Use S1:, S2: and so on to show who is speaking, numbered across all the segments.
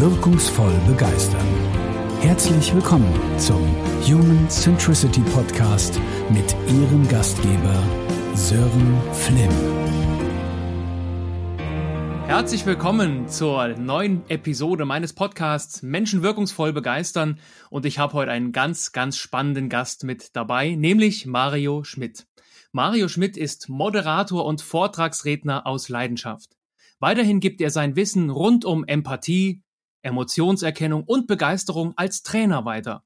S1: wirkungsvoll begeistern. Herzlich willkommen zum Human Centricity Podcast mit Ihrem Gastgeber Sören Flimm.
S2: Herzlich willkommen zur neuen Episode meines Podcasts Menschen wirkungsvoll begeistern und ich habe heute einen ganz, ganz spannenden Gast mit dabei, nämlich Mario Schmidt. Mario Schmidt ist Moderator und Vortragsredner aus Leidenschaft. Weiterhin gibt er sein Wissen rund um Empathie, Emotionserkennung und Begeisterung als Trainer weiter.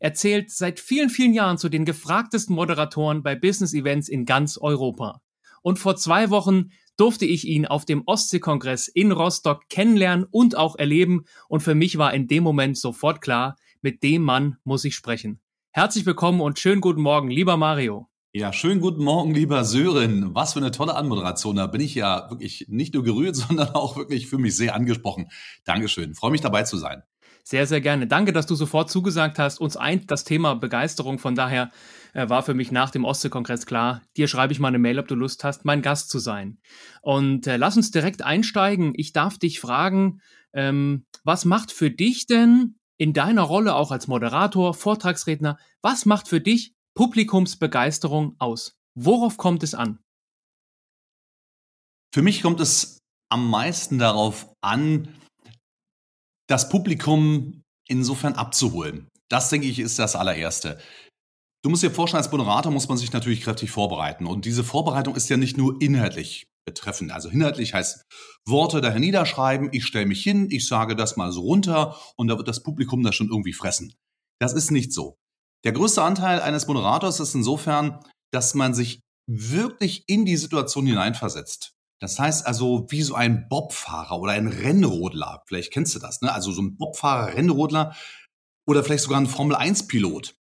S2: Er zählt seit vielen, vielen Jahren zu den gefragtesten Moderatoren bei Business-Events in ganz Europa. Und vor zwei Wochen durfte ich ihn auf dem Ostseekongress in Rostock kennenlernen und auch erleben. Und für mich war in dem Moment sofort klar, mit dem Mann muss ich sprechen. Herzlich willkommen und schönen guten Morgen, lieber Mario.
S3: Ja, schönen guten Morgen, lieber Sören. Was für eine tolle Anmoderation. Da bin ich ja wirklich nicht nur gerührt, sondern auch wirklich für mich sehr angesprochen. Dankeschön. Freue mich dabei zu sein.
S2: Sehr, sehr gerne. Danke, dass du sofort zugesagt hast. Uns eint das Thema Begeisterung. Von daher äh, war für mich nach dem Ostsee-Kongress klar, dir schreibe ich mal eine Mail, ob du Lust hast, mein Gast zu sein. Und äh, lass uns direkt einsteigen. Ich darf dich fragen, ähm, was macht für dich denn in deiner Rolle auch als Moderator, Vortragsredner, was macht für dich Publikumsbegeisterung aus? Worauf kommt es an?
S3: Für mich kommt es am meisten darauf an, das Publikum insofern abzuholen. Das, denke ich, ist das allererste. Du musst dir vorstellen, als Moderator muss man sich natürlich kräftig vorbereiten. Und diese Vorbereitung ist ja nicht nur inhaltlich betreffend. Also inhaltlich heißt Worte daher niederschreiben, ich stelle mich hin, ich sage das mal so runter und da wird das Publikum das schon irgendwie fressen. Das ist nicht so. Der größte Anteil eines Moderators ist insofern, dass man sich wirklich in die Situation hineinversetzt. Das heißt also, wie so ein Bobfahrer oder ein Rennrodler. Vielleicht kennst du das, ne? Also so ein Bobfahrer, Rennrodler oder vielleicht sogar ein Formel-1-Pilot.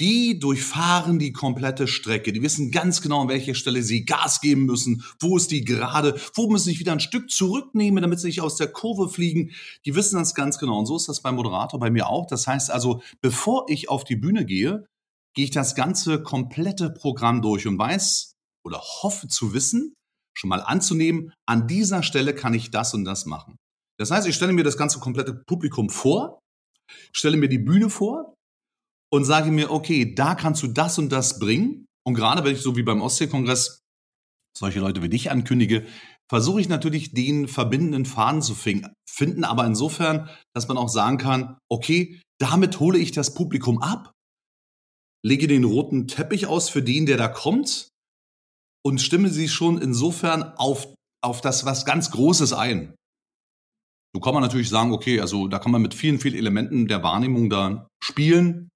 S3: Die durchfahren die komplette Strecke. Die wissen ganz genau, an welcher Stelle sie Gas geben müssen. Wo ist die gerade? Wo müssen sie sich wieder ein Stück zurücknehmen, damit sie nicht aus der Kurve fliegen? Die wissen das ganz genau. Und so ist das beim Moderator bei mir auch. Das heißt also, bevor ich auf die Bühne gehe, gehe ich das ganze komplette Programm durch und weiß oder hoffe zu wissen, schon mal anzunehmen, an dieser Stelle kann ich das und das machen. Das heißt, ich stelle mir das ganze komplette Publikum vor, stelle mir die Bühne vor, und sage mir, okay, da kannst du das und das bringen. Und gerade wenn ich so wie beim Ostseekongress solche Leute wie dich ankündige, versuche ich natürlich den verbindenden Faden zu finden, aber insofern, dass man auch sagen kann, okay, damit hole ich das Publikum ab, lege den roten Teppich aus für den, der da kommt und stimme sie schon insofern auf, auf das was ganz Großes ein. So kann man natürlich sagen, okay, also da kann man mit vielen, vielen Elementen der Wahrnehmung da spielen.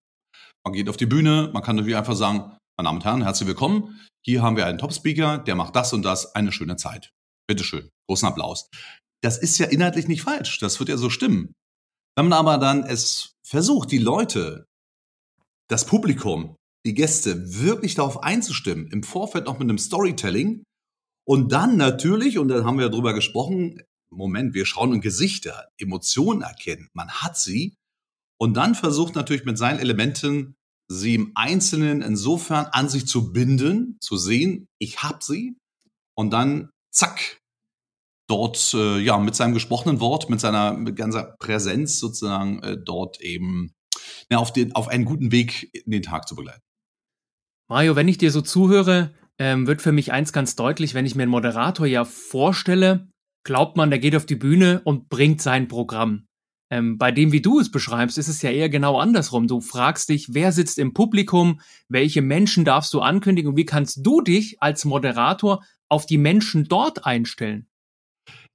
S3: Man geht auf die Bühne, man kann natürlich einfach sagen, meine Damen und Herren, herzlich willkommen. Hier haben wir einen Top-Speaker, der macht das und das, eine schöne Zeit. Bitteschön, großen Applaus. Das ist ja inhaltlich nicht falsch, das wird ja so stimmen. Wenn man aber dann es versucht, die Leute, das Publikum, die Gäste wirklich darauf einzustimmen, im Vorfeld noch mit einem Storytelling und dann natürlich, und da haben wir ja drüber gesprochen, Moment, wir schauen in Gesichter, Emotionen erkennen, man hat sie, und dann versucht natürlich mit seinen Elementen, sie im Einzelnen insofern an sich zu binden, zu sehen, ich habe sie. Und dann, zack, dort, äh, ja, mit seinem gesprochenen Wort, mit seiner mit ganzer Präsenz sozusagen äh, dort eben ja, auf, den, auf einen guten Weg in den Tag zu begleiten.
S2: Mario, wenn ich dir so zuhöre, ähm, wird für mich eins ganz deutlich, wenn ich mir einen Moderator ja vorstelle, glaubt man, der geht auf die Bühne und bringt sein Programm. Ähm, bei dem, wie du es beschreibst, ist es ja eher genau andersrum. Du fragst dich, wer sitzt im Publikum, welche Menschen darfst du ankündigen und wie kannst du dich als Moderator auf die Menschen dort einstellen?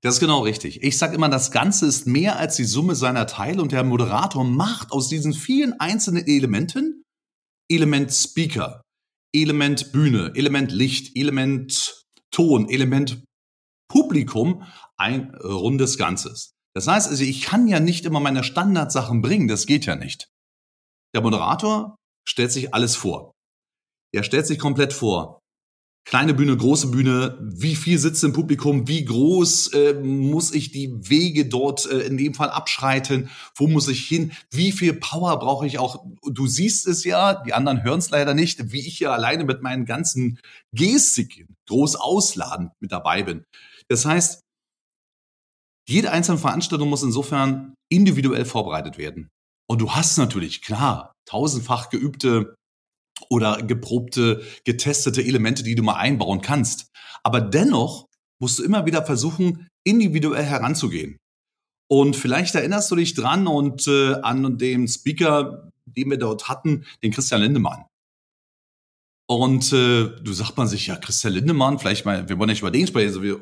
S3: Das ist genau richtig. Ich sage immer, das Ganze ist mehr als die Summe seiner Teile und der Moderator macht aus diesen vielen einzelnen Elementen Element Speaker, Element Bühne, Element Licht, Element Ton, Element Publikum ein rundes Ganzes. Das heißt also, ich kann ja nicht immer meine Standardsachen bringen, das geht ja nicht. Der Moderator stellt sich alles vor. Er stellt sich komplett vor. Kleine Bühne, große Bühne, wie viel sitzt im Publikum, wie groß äh, muss ich die Wege dort äh, in dem Fall abschreiten, wo muss ich hin, wie viel Power brauche ich auch. Du siehst es ja, die anderen hören es leider nicht, wie ich ja alleine mit meinen ganzen Gestiken groß ausladend mit dabei bin. Das heißt, jede einzelne Veranstaltung muss insofern individuell vorbereitet werden. Und du hast natürlich, klar, tausendfach geübte oder geprobte, getestete Elemente, die du mal einbauen kannst. Aber dennoch musst du immer wieder versuchen, individuell heranzugehen. Und vielleicht erinnerst du dich dran und äh, an den Speaker, den wir dort hatten, den Christian Lindemann. Und äh, du sagt man sich, ja, Christian Lindemann, vielleicht mal, wir wollen nicht über den sprechen, so wie,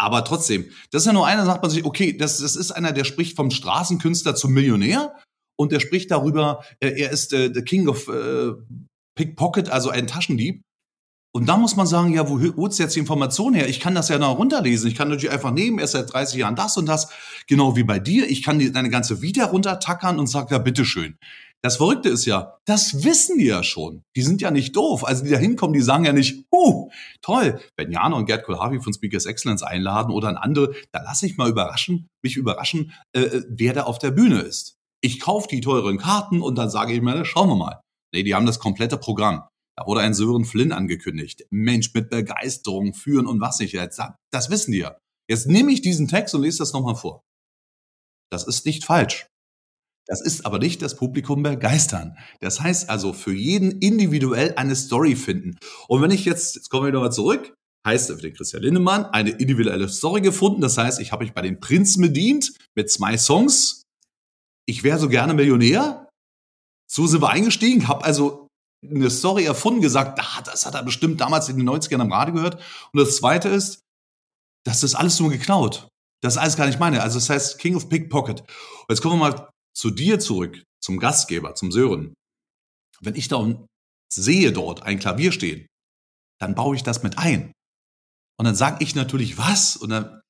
S3: aber trotzdem, das ist ja nur einer, sagt man sich, okay, das, das ist einer, der spricht vom Straßenkünstler zum Millionär und der spricht darüber, äh, er ist äh, the King of äh, Pickpocket, also ein Taschendieb. Und da muss man sagen, ja, wo holst du jetzt die Information her? Ich kann das ja noch runterlesen. Ich kann natürlich einfach nehmen, er ist seit 30 Jahren das und das, genau wie bei dir. Ich kann deine ganze Vita runtertackern und sag, ja, bitteschön. Das Verrückte ist ja, das wissen die ja schon. Die sind ja nicht doof. Also die da hinkommen, die sagen ja nicht, uh, toll, wenn Jana und Gerd Kohlhavi von Speakers Excellence einladen oder ein andere, da lasse ich mal überraschen, mich überraschen, äh, äh, wer da auf der Bühne ist. Ich kaufe die teuren Karten und dann sage ich mir, schauen wir mal. Nee, die haben das komplette Programm. Da wurde ein Sören Flynn angekündigt. Mensch, mit Begeisterung führen und was nicht. Jetzt, das wissen die ja. Jetzt nehme ich diesen Text und lese das nochmal vor. Das ist nicht falsch. Das ist aber nicht das Publikum begeistern. Das heißt also für jeden individuell eine Story finden. Und wenn ich jetzt, jetzt kommen wir nochmal zurück, heißt für den Christian Lindemann eine individuelle Story gefunden. Das heißt, ich habe mich bei den Prinzen bedient mit zwei Songs. Ich wäre so gerne Millionär. So sind wir eingestiegen, habe also eine Story erfunden, gesagt, ah, das hat er bestimmt damals in den 90ern am Radio gehört. Und das zweite ist, das ist alles nur geklaut. Das ist alles gar nicht meine. Also das heißt King of Pickpocket. Und jetzt kommen wir mal zu dir zurück, zum Gastgeber, zum Sören. Wenn ich da sehe dort ein Klavier stehen, dann baue ich das mit ein. Und dann sage ich natürlich, was? Und dann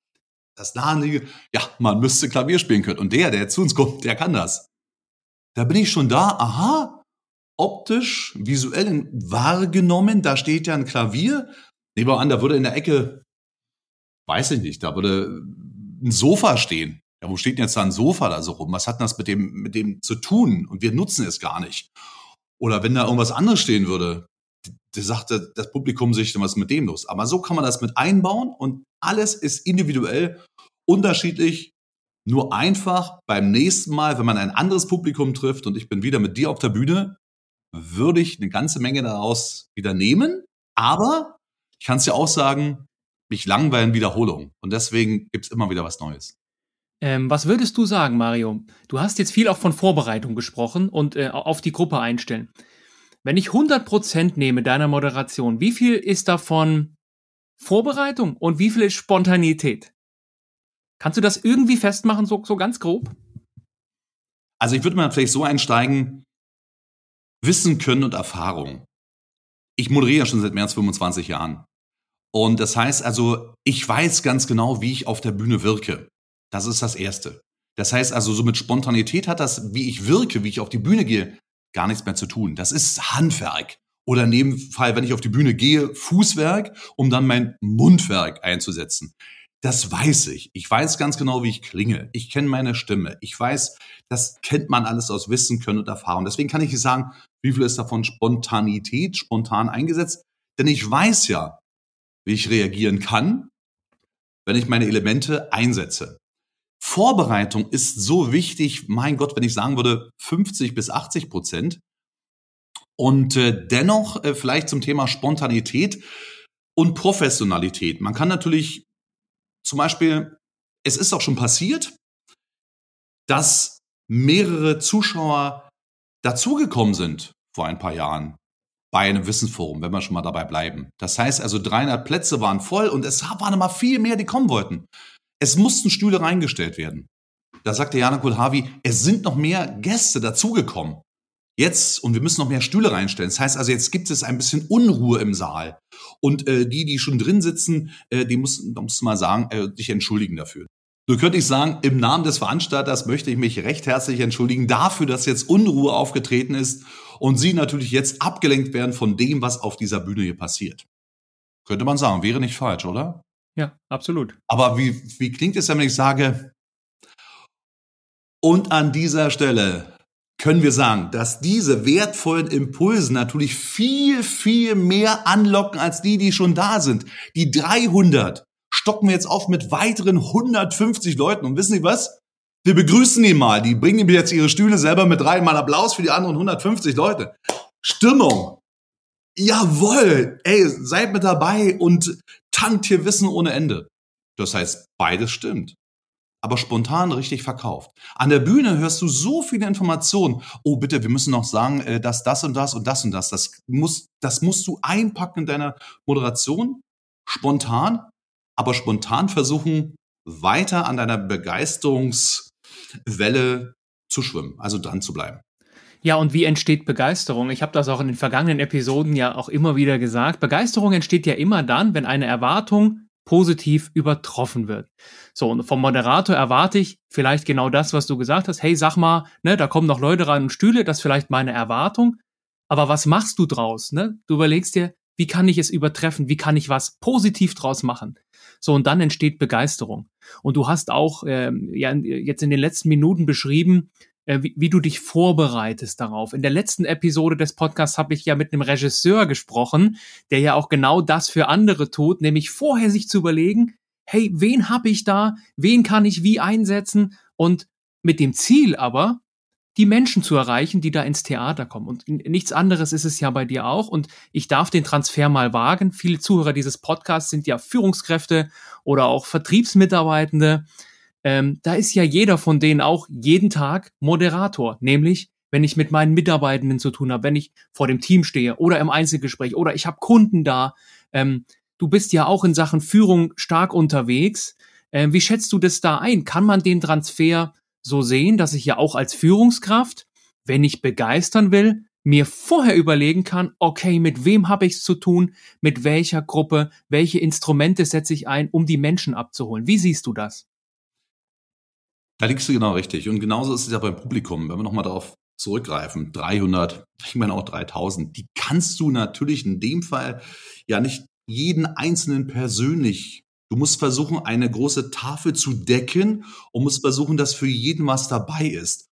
S3: das Nahenliege, ja, man müsste Klavier spielen können. Und der, der zu uns kommt, der kann das. Da bin ich schon da, aha, optisch, visuell wahrgenommen, da steht ja ein Klavier. Nehmen wir an, da würde in der Ecke, weiß ich nicht, da würde ein Sofa stehen. Ja, wo steht denn jetzt da ein Sofa da so rum? Was hat denn das mit dem, mit dem zu tun? Und wir nutzen es gar nicht. Oder wenn da irgendwas anderes stehen würde, der sagte das Publikum sich, was ist mit dem los? Aber so kann man das mit einbauen und alles ist individuell unterschiedlich nur einfach beim nächsten Mal, wenn man ein anderes Publikum trifft und ich bin wieder mit dir auf der Bühne, würde ich eine ganze Menge daraus wieder nehmen. Aber ich kann es ja auch sagen, mich langweilen Wiederholungen. Und deswegen gibt es immer wieder was Neues.
S2: Ähm, was würdest du sagen, Mario? Du hast jetzt viel auch von Vorbereitung gesprochen und äh, auf die Gruppe einstellen. Wenn ich 100% nehme deiner Moderation, wie viel ist davon Vorbereitung und wie viel ist Spontanität? Kannst du das irgendwie festmachen, so, so ganz grob?
S3: Also ich würde mal vielleicht so einsteigen, Wissen, Können und Erfahrung. Ich moderiere schon seit mehr als 25 Jahren. Und das heißt also, ich weiß ganz genau, wie ich auf der Bühne wirke. Das ist das Erste. Das heißt also, so mit Spontanität hat das, wie ich wirke, wie ich auf die Bühne gehe, gar nichts mehr zu tun. Das ist Handwerk. Oder in dem Fall, wenn ich auf die Bühne gehe, Fußwerk, um dann mein Mundwerk einzusetzen. Das weiß ich. Ich weiß ganz genau, wie ich klinge. Ich kenne meine Stimme. Ich weiß, das kennt man alles aus Wissen, Können und Erfahrung. Deswegen kann ich nicht sagen, wie viel ist davon Spontanität, spontan eingesetzt. Denn ich weiß ja, wie ich reagieren kann, wenn ich meine Elemente einsetze. Vorbereitung ist so wichtig, mein Gott, wenn ich sagen würde 50 bis 80 Prozent. Und äh, dennoch äh, vielleicht zum Thema Spontanität und Professionalität. Man kann natürlich zum Beispiel, es ist auch schon passiert, dass mehrere Zuschauer dazugekommen sind vor ein paar Jahren bei einem Wissensforum, wenn wir schon mal dabei bleiben. Das heißt also, 300 Plätze waren voll und es waren immer viel mehr, die kommen wollten. Es mussten Stühle reingestellt werden. Da sagte Jana Kulhavi, es sind noch mehr Gäste dazugekommen. Jetzt, und wir müssen noch mehr Stühle reinstellen. Das heißt also, jetzt gibt es ein bisschen Unruhe im Saal. Und äh, die, die schon drin sitzen, äh, die mussten, da musst du mal sagen, äh, dich entschuldigen dafür. So könnte ich sagen, im Namen des Veranstalters möchte ich mich recht herzlich entschuldigen dafür, dass jetzt Unruhe aufgetreten ist und Sie natürlich jetzt abgelenkt werden von dem, was auf dieser Bühne hier passiert. Könnte man sagen, wäre nicht falsch, oder?
S2: Ja, absolut.
S3: Aber wie, wie klingt es, wenn ich sage, und an dieser Stelle können wir sagen, dass diese wertvollen Impulse natürlich viel, viel mehr anlocken als die, die schon da sind. Die 300 stocken wir jetzt auf mit weiteren 150 Leuten. Und wissen Sie was? Wir begrüßen ihn mal. Die bringen ihm jetzt ihre Stühle selber mit rein. Mal Applaus für die anderen 150 Leute. Stimmung. Jawoll. Ey, seid mit dabei und tankt hier Wissen ohne Ende. Das heißt, beides stimmt. Aber spontan richtig verkauft. An der Bühne hörst du so viele Informationen. Oh, bitte, wir müssen noch sagen, äh, dass das und das und das und das. Das muss, das musst du einpacken in deiner Moderation. Spontan. Aber spontan versuchen, weiter an deiner Begeisterungswelle zu schwimmen. Also dran zu bleiben.
S2: Ja, und wie entsteht Begeisterung? Ich habe das auch in den vergangenen Episoden ja auch immer wieder gesagt. Begeisterung entsteht ja immer dann, wenn eine Erwartung positiv übertroffen wird. So, und vom Moderator erwarte ich vielleicht genau das, was du gesagt hast. Hey, sag mal, ne, da kommen noch Leute rein und Stühle, das ist vielleicht meine Erwartung. Aber was machst du draus? Ne? Du überlegst dir, wie kann ich es übertreffen? Wie kann ich was positiv draus machen? So, und dann entsteht Begeisterung. Und du hast auch ähm, ja, jetzt in den letzten Minuten beschrieben, äh, wie, wie du dich vorbereitest darauf. In der letzten Episode des Podcasts habe ich ja mit einem Regisseur gesprochen, der ja auch genau das für andere tut, nämlich vorher sich zu überlegen, hey, wen habe ich da, wen kann ich wie einsetzen und mit dem Ziel aber, die Menschen zu erreichen, die da ins Theater kommen. Und nichts anderes ist es ja bei dir auch. Und ich darf den Transfer mal wagen. Viele Zuhörer dieses Podcasts sind ja Führungskräfte oder auch Vertriebsmitarbeitende ähm, da ist ja jeder von denen auch jeden Tag Moderator, nämlich wenn ich mit meinen Mitarbeitenden zu tun habe, wenn ich vor dem Team stehe oder im Einzelgespräch oder ich habe Kunden da. Ähm, du bist ja auch in Sachen Führung stark unterwegs. Ähm, wie schätzt du das da ein? Kann man den Transfer so sehen, dass ich ja auch als Führungskraft, wenn ich begeistern will, mir vorher überlegen kann, okay, mit wem habe ich es zu tun, mit welcher Gruppe, welche Instrumente setze ich ein, um die Menschen abzuholen. Wie siehst du das?
S3: Da liegst du genau richtig. Und genauso ist es ja beim Publikum, wenn wir nochmal darauf zurückgreifen. 300, ich meine auch 3000, die kannst du natürlich in dem Fall ja nicht jeden Einzelnen persönlich Du musst versuchen, eine große Tafel zu decken und musst versuchen, dass für jeden was dabei ist.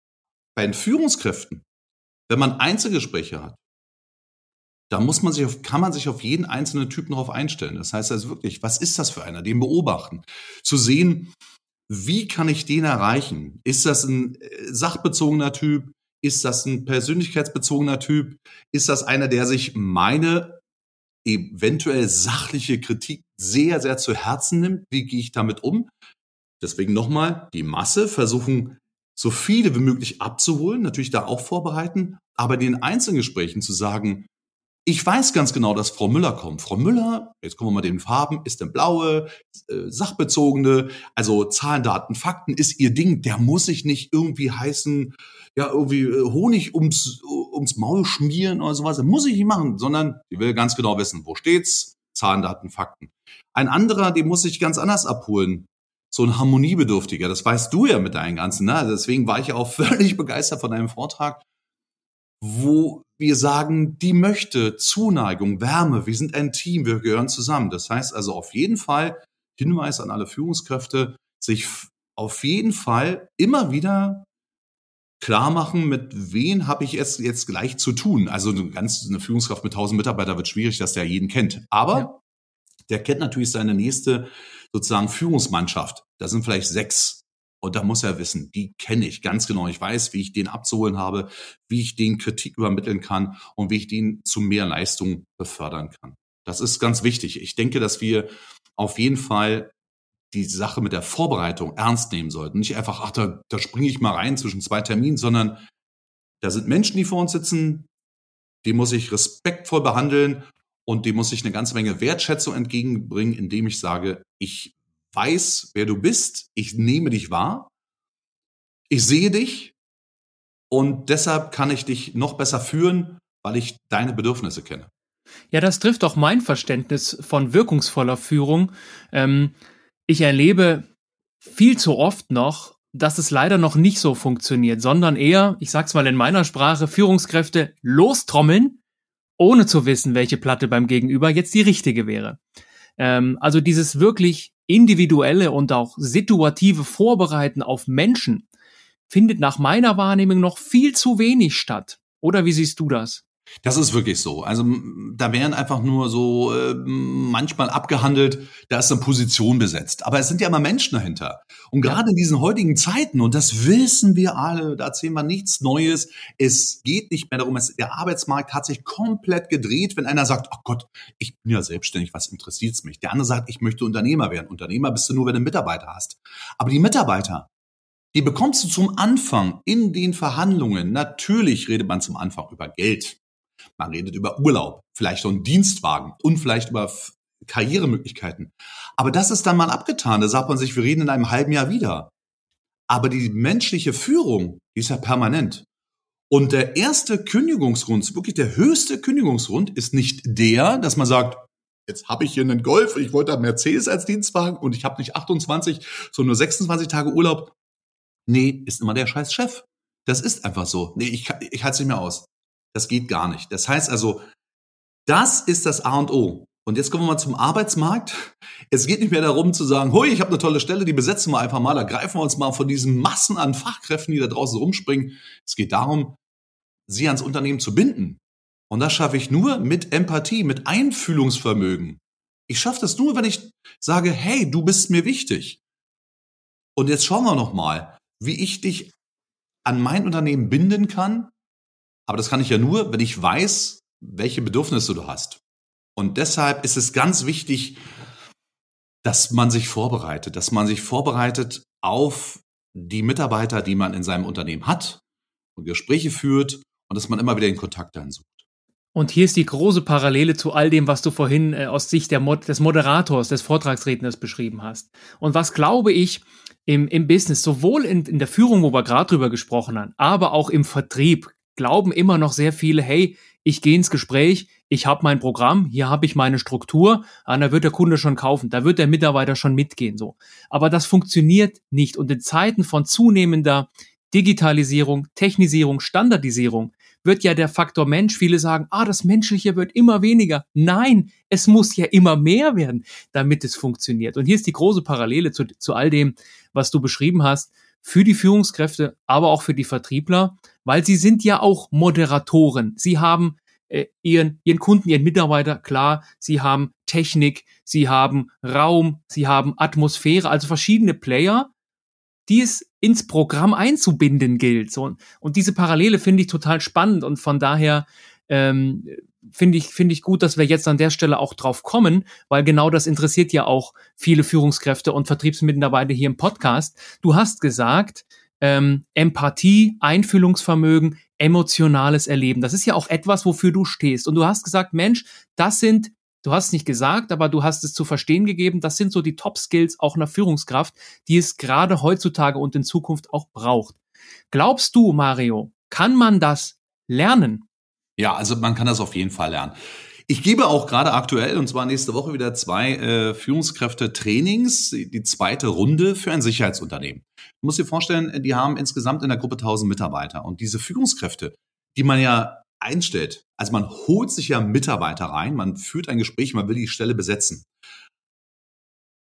S3: Bei den Führungskräften, wenn man Einzelgespräche hat, da muss man sich auf, kann man sich auf jeden einzelnen Typen darauf einstellen. Das heißt also wirklich, was ist das für einer? Den beobachten. Zu sehen, wie kann ich den erreichen? Ist das ein äh, sachbezogener Typ? Ist das ein persönlichkeitsbezogener Typ? Ist das einer, der sich meine eventuell sachliche Kritik sehr, sehr zu Herzen nimmt? Wie gehe ich damit um? Deswegen nochmal, die Masse versuchen, so viele wie möglich abzuholen, natürlich da auch vorbereiten, aber in den Einzelgesprächen zu sagen, ich weiß ganz genau, dass Frau Müller kommt. Frau Müller, jetzt kommen wir mal den Farben, ist denn blaue, äh, sachbezogene, also Zahlen, Daten, Fakten ist ihr Ding. Der muss sich nicht irgendwie heißen, ja, irgendwie äh, Honig ums, ums Maul schmieren oder sowas. Muss ich nicht machen, sondern die will ganz genau wissen, wo steht's, Zahlen, Daten, Fakten. Ein anderer, den muss ich ganz anders abholen. So ein Harmoniebedürftiger, das weißt du ja mit deinen ganzen, ne? Deswegen war ich ja auch völlig begeistert von deinem Vortrag wo wir sagen, die möchte Zuneigung, Wärme, wir sind ein Team, wir gehören zusammen. Das heißt also auf jeden Fall Hinweis an alle Führungskräfte, sich auf jeden Fall immer wieder klar machen, mit wen habe ich es jetzt gleich zu tun. Also eine, ganz, eine Führungskraft mit 1000 Mitarbeitern wird schwierig, dass der jeden kennt. Aber ja. der kennt natürlich seine nächste sozusagen Führungsmannschaft. Da sind vielleicht sechs und da muss er wissen, die kenne ich ganz genau. Ich weiß, wie ich den abzuholen habe, wie ich den Kritik übermitteln kann und wie ich den zu mehr Leistung befördern kann. Das ist ganz wichtig. Ich denke, dass wir auf jeden Fall die Sache mit der Vorbereitung ernst nehmen sollten. Nicht einfach, ach, da, da springe ich mal rein zwischen zwei Terminen, sondern da sind Menschen, die vor uns sitzen, die muss ich respektvoll behandeln und die muss ich eine ganze Menge Wertschätzung entgegenbringen, indem ich sage, ich weiß, wer du bist, ich nehme dich wahr, ich sehe dich und deshalb kann ich dich noch besser führen, weil ich deine Bedürfnisse kenne.
S2: Ja, das trifft auch mein Verständnis von wirkungsvoller Führung. Ähm, ich erlebe viel zu oft noch, dass es leider noch nicht so funktioniert, sondern eher, ich sag's mal in meiner Sprache, Führungskräfte lostrommeln, ohne zu wissen, welche Platte beim Gegenüber jetzt die richtige wäre. Ähm, also dieses wirklich individuelle und auch situative Vorbereiten auf Menschen findet nach meiner Wahrnehmung noch viel zu wenig statt. Oder wie siehst du das?
S3: Das ist wirklich so. Also da werden einfach nur so äh, manchmal abgehandelt, da ist eine Position besetzt. Aber es sind ja immer Menschen dahinter. Und gerade in diesen heutigen Zeiten, und das wissen wir alle, da erzählen wir nichts Neues, es geht nicht mehr darum, es, der Arbeitsmarkt hat sich komplett gedreht, wenn einer sagt, oh Gott, ich bin ja selbstständig, was interessiert's mich? Der andere sagt, ich möchte Unternehmer werden. Unternehmer bist du nur, wenn du Mitarbeiter hast. Aber die Mitarbeiter, die bekommst du zum Anfang in den Verhandlungen. Natürlich redet man zum Anfang über Geld. Man redet über Urlaub, vielleicht so einen Dienstwagen und vielleicht über Karrieremöglichkeiten. Aber das ist dann mal abgetan. Da sagt man sich, wir reden in einem halben Jahr wieder. Aber die menschliche Führung, die ist ja permanent. Und der erste Kündigungsgrund, wirklich der höchste Kündigungsgrund, ist nicht der, dass man sagt, jetzt habe ich hier einen Golf, ich wollte einen Mercedes als Dienstwagen und ich habe nicht 28, sondern nur 26 Tage Urlaub. Nee, ist immer der scheiß Chef. Das ist einfach so. Nee, ich, ich halte es nicht mehr aus. Das geht gar nicht. Das heißt also, das ist das A und O. Und jetzt kommen wir mal zum Arbeitsmarkt. Es geht nicht mehr darum zu sagen, hui, ich habe eine tolle Stelle, die besetzen wir einfach mal, da greifen wir uns mal von diesen Massen an Fachkräften, die da draußen rumspringen. Es geht darum, sie ans Unternehmen zu binden. Und das schaffe ich nur mit Empathie, mit Einfühlungsvermögen. Ich schaffe das nur, wenn ich sage, hey, du bist mir wichtig. Und jetzt schauen wir noch mal, wie ich dich an mein Unternehmen binden kann, aber das kann ich ja nur, wenn ich weiß, welche Bedürfnisse du hast. Und deshalb ist es ganz wichtig, dass man sich vorbereitet, dass man sich vorbereitet auf die Mitarbeiter, die man in seinem Unternehmen hat und Gespräche führt und dass man immer wieder den Kontakt dann sucht.
S2: Und hier ist die große Parallele zu all dem, was du vorhin äh, aus Sicht Mod des Moderators, des Vortragsredners beschrieben hast. Und was glaube ich im, im Business, sowohl in, in der Führung, wo wir gerade drüber gesprochen haben, aber auch im Vertrieb, glauben immer noch sehr viele, hey, ich gehe ins Gespräch, ich habe mein Programm, hier habe ich meine Struktur, ah, da wird der Kunde schon kaufen, da wird der Mitarbeiter schon mitgehen so. Aber das funktioniert nicht und in Zeiten von zunehmender Digitalisierung, Technisierung, Standardisierung wird ja der Faktor Mensch, viele sagen, ah, das Menschliche wird immer weniger. Nein, es muss ja immer mehr werden, damit es funktioniert. Und hier ist die große Parallele zu, zu all dem, was du beschrieben hast für die Führungskräfte, aber auch für die Vertriebler, weil sie sind ja auch Moderatoren. Sie haben äh, ihren, ihren Kunden, ihren Mitarbeiter, klar, sie haben Technik, sie haben Raum, sie haben Atmosphäre, also verschiedene Player, die es ins Programm einzubinden gilt. So, und diese Parallele finde ich total spannend und von daher ähm, finde ich, finde ich gut, dass wir jetzt an der Stelle auch drauf kommen, weil genau das interessiert ja auch viele Führungskräfte und Vertriebsmitarbeiter hier im Podcast. Du hast gesagt, ähm, Empathie, Einfühlungsvermögen, emotionales Erleben. Das ist ja auch etwas, wofür du stehst. Und du hast gesagt, Mensch, das sind, du hast es nicht gesagt, aber du hast es zu verstehen gegeben, das sind so die Top-Skills auch einer Führungskraft, die es gerade heutzutage und in Zukunft auch braucht. Glaubst du, Mario, kann man das lernen?
S3: Ja, also man kann das auf jeden Fall lernen. Ich gebe auch gerade aktuell, und zwar nächste Woche wieder zwei äh, Führungskräfte-Trainings, die zweite Runde für ein Sicherheitsunternehmen. Du musst dir vorstellen, die haben insgesamt in der Gruppe 1000 Mitarbeiter. Und diese Führungskräfte, die man ja einstellt, also man holt sich ja Mitarbeiter rein, man führt ein Gespräch, man will die Stelle besetzen.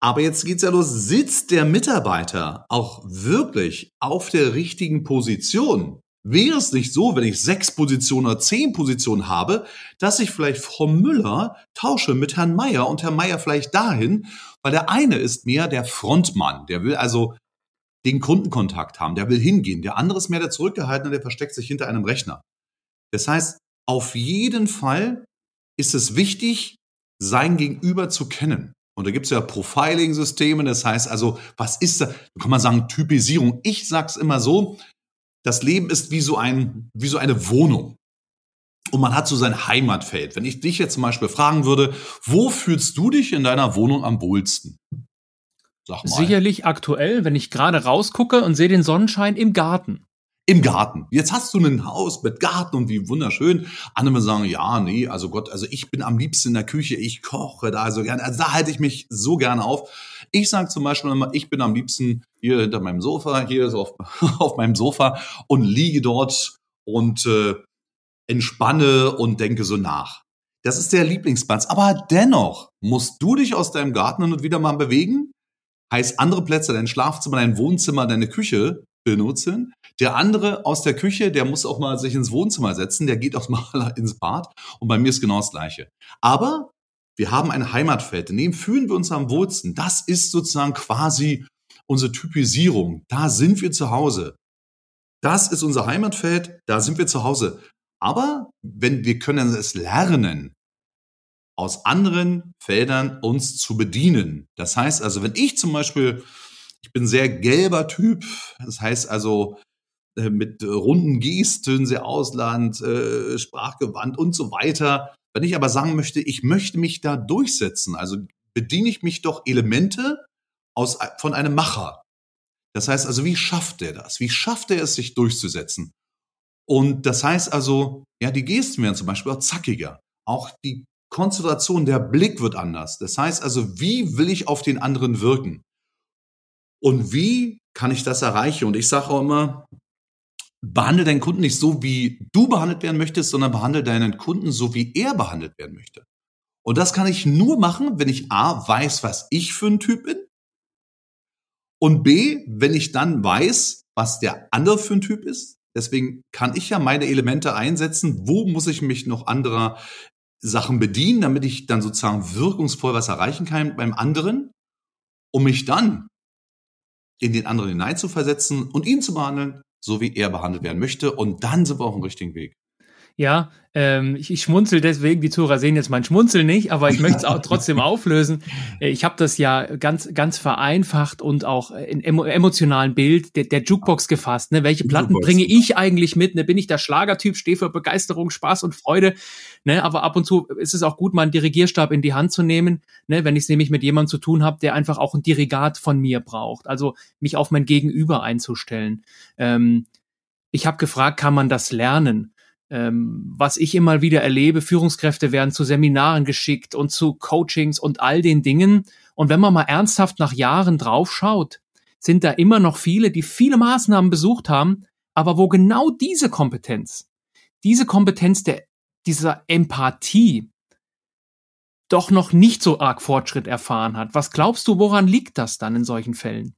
S3: Aber jetzt geht's ja los, sitzt der Mitarbeiter auch wirklich auf der richtigen Position? Wäre es nicht so, wenn ich sechs Positionen oder zehn Positionen habe, dass ich vielleicht Frau Müller tausche mit Herrn Meier und Herr Meier vielleicht dahin, weil der eine ist mehr der Frontmann, der will also den Kundenkontakt haben, der will hingehen, der andere ist mehr der Zurückgehaltene, der versteckt sich hinter einem Rechner. Das heißt, auf jeden Fall ist es wichtig, sein Gegenüber zu kennen. Und da gibt es ja Profiling-Systeme, das heißt also, was ist da? Kann man sagen, Typisierung. Ich sag's immer so, das Leben ist wie so ein, wie so eine Wohnung. Und man hat so sein Heimatfeld. Wenn ich dich jetzt zum Beispiel fragen würde, wo fühlst du dich in deiner Wohnung am wohlsten?
S2: Sag mal. Sicherlich aktuell, wenn ich gerade rausgucke und sehe den Sonnenschein im Garten.
S3: Im Garten. Jetzt hast du ein Haus mit Garten und wie wunderschön. Andere sagen, ja, nee, also Gott, also ich bin am liebsten in der Küche, ich koche da so gerne. Also da halte ich mich so gerne auf. Ich sage zum Beispiel immer, ich bin am liebsten hier hinter meinem Sofa, hier so auf, auf meinem Sofa und liege dort und äh, entspanne und denke so nach. Das ist der Lieblingsplatz. Aber dennoch musst du dich aus deinem Garten und wieder mal bewegen. Heißt andere Plätze, dein Schlafzimmer, dein Wohnzimmer, deine Küche, benutzen. Der andere aus der Küche, der muss auch mal sich ins Wohnzimmer setzen, der geht auch mal ins Bad. Und bei mir ist genau das Gleiche. Aber wir haben ein Heimatfeld, in dem fühlen wir uns am wohlsten. Das ist sozusagen quasi unsere Typisierung. Da sind wir zu Hause. Das ist unser Heimatfeld, da sind wir zu Hause. Aber wenn wir können es lernen, aus anderen Feldern uns zu bedienen. Das heißt also, wenn ich zum Beispiel, ich bin sehr gelber Typ, das heißt also äh, mit runden Gesten, sehr ausland, äh, sprachgewandt und so weiter. Wenn ich aber sagen möchte, ich möchte mich da durchsetzen, also bediene ich mich doch Elemente aus, von einem Macher. Das heißt also, wie schafft er das? Wie schafft er es, sich durchzusetzen? Und das heißt also, ja, die Gesten werden zum Beispiel auch zackiger. Auch die Konzentration, der Blick wird anders. Das heißt also, wie will ich auf den anderen wirken? Und wie kann ich das erreichen? Und ich sage auch immer, behandle deinen Kunden nicht so, wie du behandelt werden möchtest, sondern behandle deinen Kunden so, wie er behandelt werden möchte. Und das kann ich nur machen, wenn ich A, weiß, was ich für ein Typ bin. Und B, wenn ich dann weiß, was der andere für ein Typ ist. Deswegen kann ich ja meine Elemente einsetzen. Wo muss ich mich noch anderer Sachen bedienen, damit ich dann sozusagen wirkungsvoll was erreichen kann beim anderen, um mich dann in den anderen hineinzuversetzen und ihn zu behandeln, so wie er behandelt werden möchte. Und dann sind wir auf dem richtigen Weg.
S2: Ja, ähm, ich, ich schmunzel deswegen, die Zuhörer sehen jetzt mein Schmunzel nicht, aber ich möchte es auch trotzdem auflösen. Äh, ich habe das ja ganz, ganz vereinfacht und auch in emo emotionalen Bild der, der Jukebox gefasst. Ne? Welche Platten bringe ich eigentlich mit? Ne? Bin ich der Schlagertyp, stehe für Begeisterung, Spaß und Freude? Ne? Aber ab und zu ist es auch gut, mal einen Dirigierstab in die Hand zu nehmen, ne? wenn ich es nämlich mit jemandem zu tun habe, der einfach auch ein Dirigat von mir braucht. Also mich auf mein Gegenüber einzustellen. Ähm, ich habe gefragt, kann man das lernen? Ähm, was ich immer wieder erlebe, Führungskräfte werden zu Seminaren geschickt und zu Coachings und all den Dingen. Und wenn man mal ernsthaft nach Jahren draufschaut, sind da immer noch viele, die viele Maßnahmen besucht haben, aber wo genau diese Kompetenz, diese Kompetenz der, dieser Empathie doch noch nicht so arg Fortschritt erfahren hat. Was glaubst du, woran liegt das dann in solchen Fällen?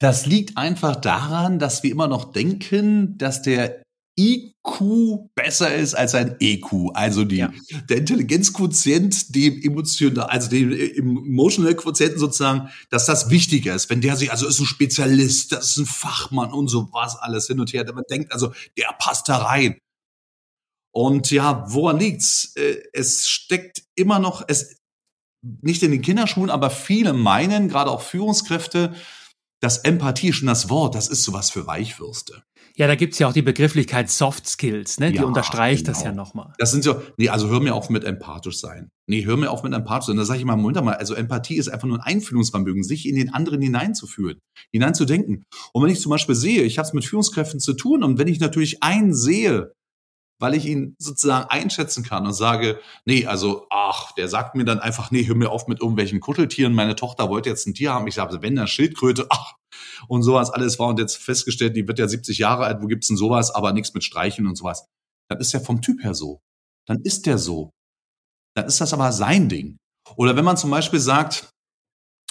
S3: Das liegt einfach daran, dass wir immer noch denken, dass der IQ besser ist als ein EQ, also die, ja. der Intelligenzquotient, dem emotional, also dem emotional Quotienten sozusagen, dass das wichtiger ist. Wenn der sich, also ist ein Spezialist, das ist ein Fachmann und so was alles hin und her, man denkt also, der passt da rein. Und ja, woran liegt's? Äh, es steckt immer noch, es, nicht in den Kinderschuhen, aber viele meinen, gerade auch Führungskräfte, dass Empathie schon das Wort, das ist sowas für Weichwürste.
S2: Ja, da gibt's ja auch die Begrifflichkeit Soft Skills, ne? Die ja, unterstreicht genau. das ja nochmal.
S3: Das sind so, nee, also hör mir auf mit empathisch sein. Nee, hör mir auf mit empathisch sein. Da sage ich mal, Moment mal, also Empathie ist einfach nur ein Einfühlungsvermögen, sich in den anderen hineinzufühlen, hineinzudenken. Und wenn ich zum Beispiel sehe, ich habe es mit Führungskräften zu tun und wenn ich natürlich einen sehe, weil ich ihn sozusagen einschätzen kann und sage, nee, also, ach, der sagt mir dann einfach, nee, hör mir auf mit irgendwelchen Kuscheltieren, meine Tochter wollte jetzt ein Tier haben, ich sage, wenn, dann Schildkröte, ach, und sowas alles war und jetzt festgestellt, die wird ja 70 Jahre alt, wo gibt's denn sowas, aber nichts mit Streichen und sowas. Dann ist er vom Typ her so. Dann ist der so. Dann ist das aber sein Ding. Oder wenn man zum Beispiel sagt,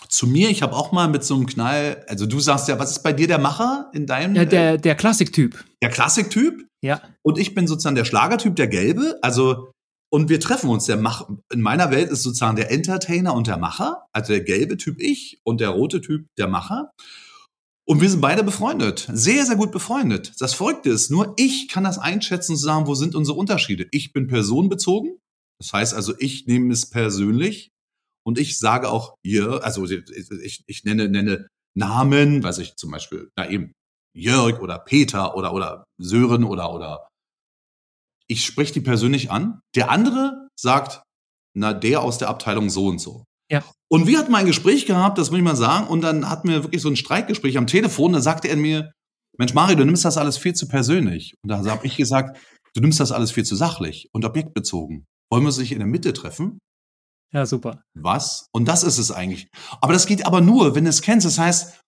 S3: zu mir, ich habe auch mal mit so einem Knall, also du sagst ja, was ist bei dir der Macher in deinem?
S2: Ja, der, der Klassiktyp.
S3: Der Klassiktyp?
S2: Ja.
S3: Und ich bin sozusagen der Schlagertyp, der Gelbe. Also, und wir treffen uns. Der Mach, in meiner Welt ist sozusagen der Entertainer und der Macher. Also der gelbe Typ ich und der rote Typ der Macher. Und wir sind beide befreundet. Sehr, sehr gut befreundet. Das Verrückte ist, nur ich kann das einschätzen und sagen, wo sind unsere Unterschiede. Ich bin personenbezogen. Das heißt also, ich nehme es persönlich und ich sage auch ihr, also ich, ich nenne, nenne Namen, weiß ich zum Beispiel, na eben, Jörg oder Peter oder, oder Sören oder, oder ich spreche die persönlich an. Der andere sagt, na, der aus der Abteilung so und so.
S2: Ja.
S3: Und wir hatten mal ein Gespräch gehabt, das muss ich mal sagen, und dann hatten wir wirklich so ein Streitgespräch am Telefon, da sagte er mir, Mensch, Mario, du nimmst das alles viel zu persönlich. Und da habe ich gesagt, du nimmst das alles viel zu sachlich und objektbezogen. Wollen wir sich in der Mitte treffen?
S2: Ja, super.
S3: Was? Und das ist es eigentlich. Aber das geht aber nur, wenn du es kennst. Das heißt,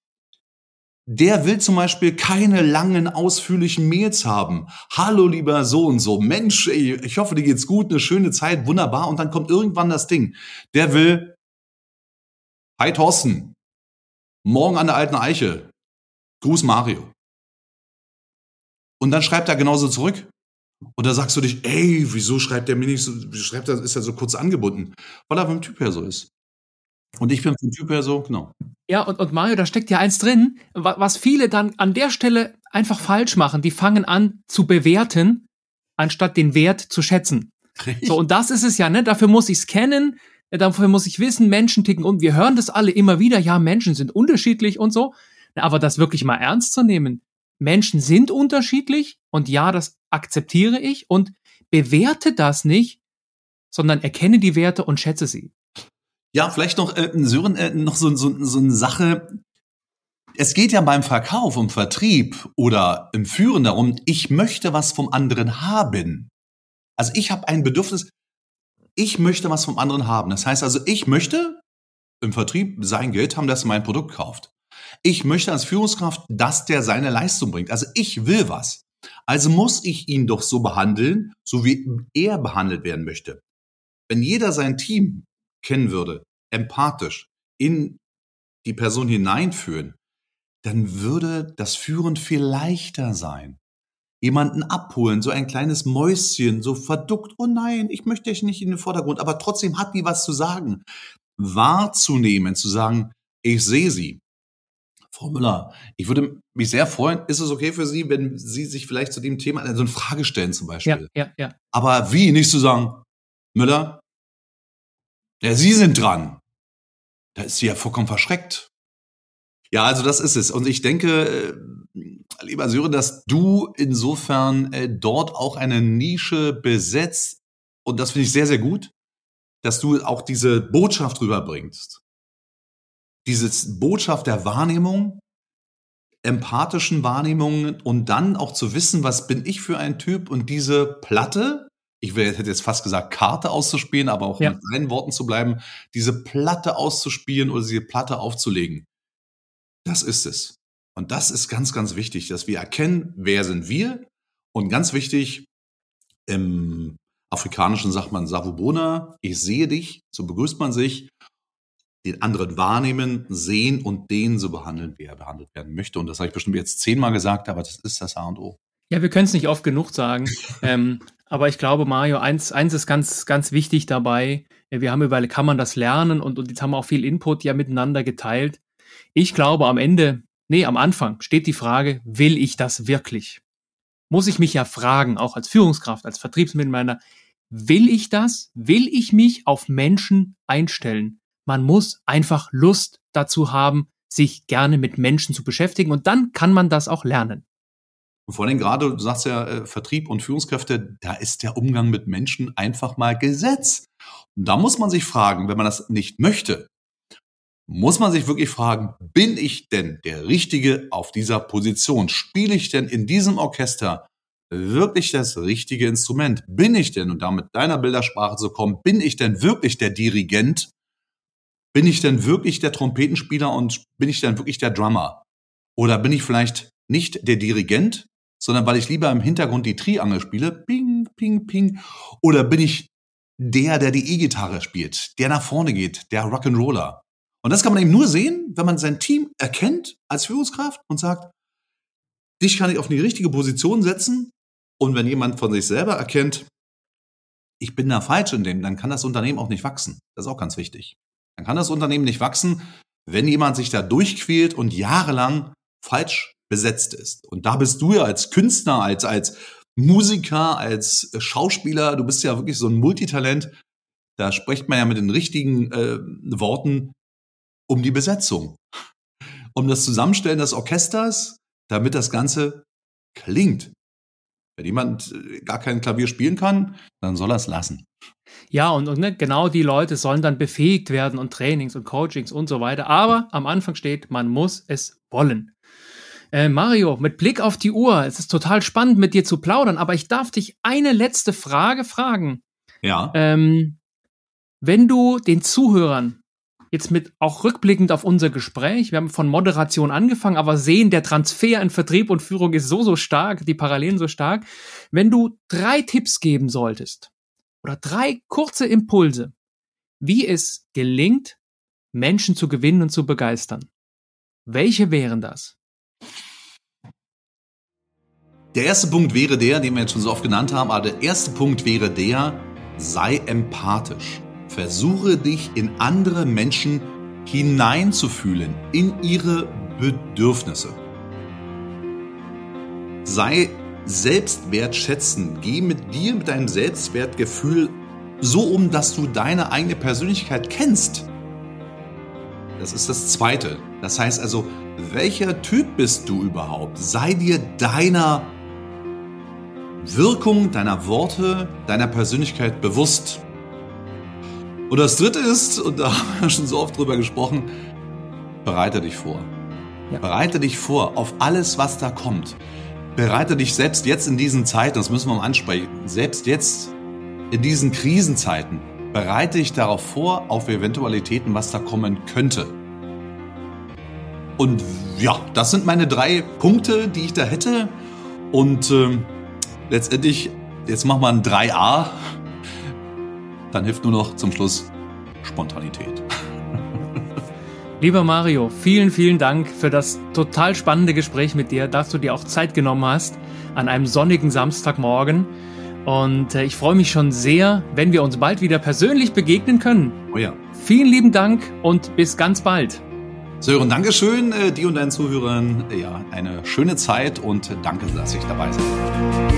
S3: der will zum Beispiel keine langen, ausführlichen Mails haben. Hallo, lieber so und so. Mensch, ey, ich hoffe, dir geht's gut, eine schöne Zeit, wunderbar. Und dann kommt irgendwann das Ding. Der will, hi Thorsten, morgen an der alten Eiche. Gruß Mario. Und dann schreibt er genauso zurück. Und da sagst du dich, ey, wieso schreibt er mir nicht so, wieso schreibt er, ist er so kurz angebunden? Weil er vom Typ her so ist. Und ich bin vom Typ her so, genau.
S2: Ja, und, und Mario, da steckt ja eins drin, was viele dann an der Stelle einfach falsch machen. Die fangen an zu bewerten, anstatt den Wert zu schätzen. Richtig. So, und das ist es ja, ne? Dafür muss ich es kennen, dafür muss ich wissen, Menschen ticken und wir hören das alle immer wieder, ja, Menschen sind unterschiedlich und so. Aber das wirklich mal ernst zu nehmen, Menschen sind unterschiedlich und ja, das akzeptiere ich und bewerte das nicht, sondern erkenne die Werte und schätze sie.
S3: Ja, vielleicht noch, äh, Sören, äh, noch so, so, so eine Sache. Es geht ja beim Verkauf, um Vertrieb oder im Führen darum, ich möchte was vom anderen haben. Also ich habe ein Bedürfnis, ich möchte was vom anderen haben. Das heißt also, ich möchte im Vertrieb sein Geld haben, dass er mein Produkt kauft. Ich möchte als Führungskraft, dass der seine Leistung bringt. Also ich will was. Also muss ich ihn doch so behandeln, so wie er behandelt werden möchte. Wenn jeder sein Team kennen würde, empathisch in die Person hineinführen, dann würde das Führen viel leichter sein. Jemanden abholen, so ein kleines Mäuschen, so verduckt, oh nein, ich möchte dich nicht in den Vordergrund, aber trotzdem hat die was zu sagen. Wahrzunehmen, zu sagen, ich sehe sie. Frau Müller, ich würde mich sehr freuen, ist es okay für Sie, wenn Sie sich vielleicht zu dem Thema so eine Frage stellen zum Beispiel?
S2: Ja, ja, ja.
S3: Aber wie, nicht zu sagen, Müller, ja, Sie sind dran. Da ist sie ja vollkommen verschreckt. Ja, also das ist es. Und ich denke, äh, lieber Syre, dass du insofern äh, dort auch eine Nische besetzt. Und das finde ich sehr, sehr gut, dass du auch diese Botschaft rüberbringst. Diese Botschaft der Wahrnehmung, empathischen Wahrnehmungen und dann auch zu wissen, was bin ich für ein Typ und diese Platte, ich hätte jetzt fast gesagt, Karte auszuspielen, aber auch ja. mit seinen Worten zu bleiben, diese Platte auszuspielen oder diese Platte aufzulegen. Das ist es. Und das ist ganz, ganz wichtig, dass wir erkennen, wer sind wir. Und ganz wichtig, im Afrikanischen sagt man Savubona, ich sehe dich, so begrüßt man sich, den anderen wahrnehmen, sehen und den so behandeln, wie er behandelt werden möchte. Und das habe ich bestimmt jetzt zehnmal gesagt, aber das ist das A und O.
S2: Ja, wir können es nicht oft genug sagen. ähm, aber ich glaube, Mario, eins, eins ist ganz, ganz wichtig dabei. Wir haben überall, kann man das lernen und, und jetzt haben wir auch viel Input ja miteinander geteilt. Ich glaube, am Ende, nee, am Anfang steht die Frage, will ich das wirklich? Muss ich mich ja fragen, auch als Führungskraft, als Vertriebsmitarbeiter, will ich das? Will ich mich auf Menschen einstellen? Man muss einfach Lust dazu haben, sich gerne mit Menschen zu beschäftigen und dann kann man das auch lernen.
S3: Und vor allem gerade, du sagst ja, äh, Vertrieb und Führungskräfte, da ist der Umgang mit Menschen einfach mal Gesetz. Und da muss man sich fragen, wenn man das nicht möchte, muss man sich wirklich fragen, bin ich denn der Richtige auf dieser Position? Spiele ich denn in diesem Orchester wirklich das richtige Instrument? Bin ich denn, und damit deiner Bildersprache zu kommen, bin ich denn wirklich der Dirigent? Bin ich denn wirklich der Trompetenspieler und bin ich denn wirklich der Drummer? Oder bin ich vielleicht nicht der Dirigent, sondern weil ich lieber im Hintergrund die Triangel spiele, ping, ping, ping, oder bin ich der, der die E-Gitarre spielt, der nach vorne geht, der Rock'n'Roller. Und das kann man eben nur sehen, wenn man sein Team erkennt als Führungskraft und sagt, dich kann ich auf die richtige Position setzen. Und wenn jemand von sich selber erkennt, ich bin da falsch in dem, dann kann das Unternehmen auch nicht wachsen. Das ist auch ganz wichtig. Dann kann das Unternehmen nicht wachsen, wenn jemand sich da durchquält und jahrelang falsch besetzt ist. Und da bist du ja als Künstler, als, als Musiker, als Schauspieler, du bist ja wirklich so ein Multitalent. Da spricht man ja mit den richtigen äh, Worten um die Besetzung. Um das Zusammenstellen des Orchesters, damit das Ganze klingt. Wenn jemand äh, gar kein Klavier spielen kann, dann soll er es lassen.
S2: Ja, und, und ne, genau die Leute sollen dann befähigt werden und Trainings und Coachings und so weiter. Aber am Anfang steht, man muss es wollen. Äh, Mario, mit Blick auf die Uhr, es ist total spannend, mit dir zu plaudern, aber ich darf dich eine letzte Frage fragen.
S3: Ja.
S2: Ähm, wenn du den Zuhörern jetzt mit auch rückblickend auf unser Gespräch, wir haben von Moderation angefangen, aber sehen, der Transfer in Vertrieb und Führung ist so, so stark, die Parallelen so stark. Wenn du drei Tipps geben solltest oder drei kurze Impulse, wie es gelingt, Menschen zu gewinnen und zu begeistern, welche wären das?
S3: Der erste Punkt wäre der, den wir jetzt schon so oft genannt haben, aber der erste Punkt wäre der, sei empathisch. Versuche dich in andere Menschen hineinzufühlen, in ihre Bedürfnisse. Sei selbstwertschätzend. Geh mit dir, mit deinem Selbstwertgefühl so um, dass du deine eigene Persönlichkeit kennst. Das ist das Zweite. Das heißt also, welcher Typ bist du überhaupt? Sei dir deiner Wirkung, deiner Worte, deiner Persönlichkeit bewusst. Und das Dritte ist, und da haben wir schon so oft drüber gesprochen, bereite dich vor. Ja. Bereite dich vor auf alles, was da kommt. Bereite dich selbst jetzt in diesen Zeiten, das müssen wir mal ansprechen, selbst jetzt in diesen Krisenzeiten, bereite dich darauf vor, auf Eventualitäten, was da kommen könnte. Und ja, das sind meine drei Punkte, die ich da hätte. Und äh, letztendlich, jetzt machen wir ein 3a. Dann hilft nur noch zum Schluss Spontanität.
S2: Lieber Mario, vielen, vielen Dank für das total spannende Gespräch mit dir, dass du dir auch Zeit genommen hast an einem sonnigen Samstagmorgen. Und äh, ich freue mich schon sehr, wenn wir uns bald wieder persönlich begegnen können.
S3: Oh ja.
S2: Vielen lieben Dank und bis ganz bald.
S3: Sören, Dankeschön, äh, dir und deinen Zuhörern. Ja, eine schöne Zeit und danke, dass ich dabei sein